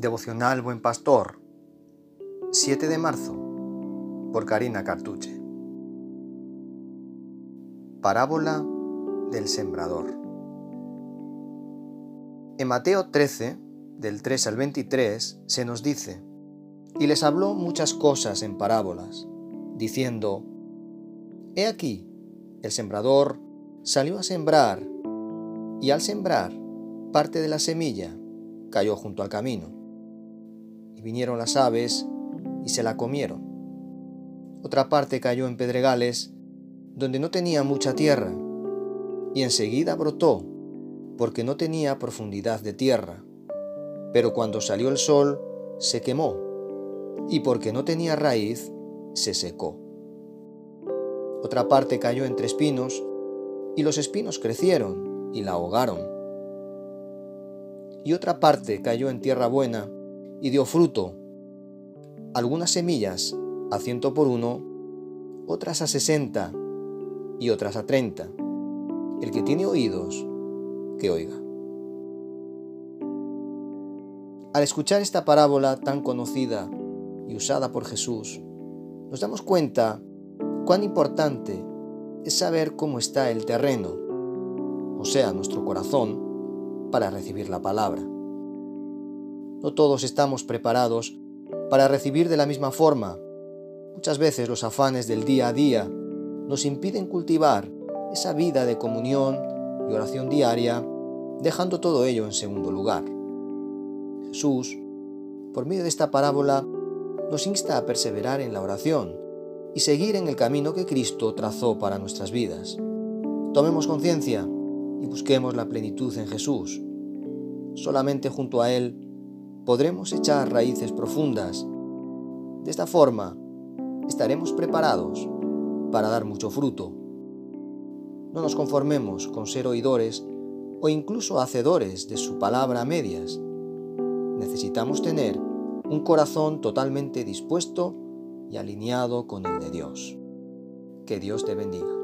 Devocional Buen Pastor, 7 de marzo, por Karina Cartuche. Parábola del Sembrador. En Mateo 13, del 3 al 23, se nos dice, y les habló muchas cosas en parábolas, diciendo, He aquí, el sembrador salió a sembrar, y al sembrar, parte de la semilla cayó junto al camino y vinieron las aves y se la comieron. Otra parte cayó en pedregales, donde no tenía mucha tierra, y enseguida brotó, porque no tenía profundidad de tierra. Pero cuando salió el sol, se quemó, y porque no tenía raíz, se secó. Otra parte cayó entre espinos, y los espinos crecieron y la ahogaron. Y otra parte cayó en tierra buena, y dio fruto, algunas semillas a ciento por uno, otras a sesenta y otras a treinta. El que tiene oídos, que oiga. Al escuchar esta parábola tan conocida y usada por Jesús, nos damos cuenta cuán importante es saber cómo está el terreno, o sea, nuestro corazón, para recibir la palabra. No todos estamos preparados para recibir de la misma forma. Muchas veces los afanes del día a día nos impiden cultivar esa vida de comunión y oración diaria, dejando todo ello en segundo lugar. Jesús, por medio de esta parábola, nos insta a perseverar en la oración y seguir en el camino que Cristo trazó para nuestras vidas. Tomemos conciencia y busquemos la plenitud en Jesús. Solamente junto a Él podremos echar raíces profundas. De esta forma, estaremos preparados para dar mucho fruto. No nos conformemos con ser oidores o incluso hacedores de su palabra a medias. Necesitamos tener un corazón totalmente dispuesto y alineado con el de Dios. Que Dios te bendiga.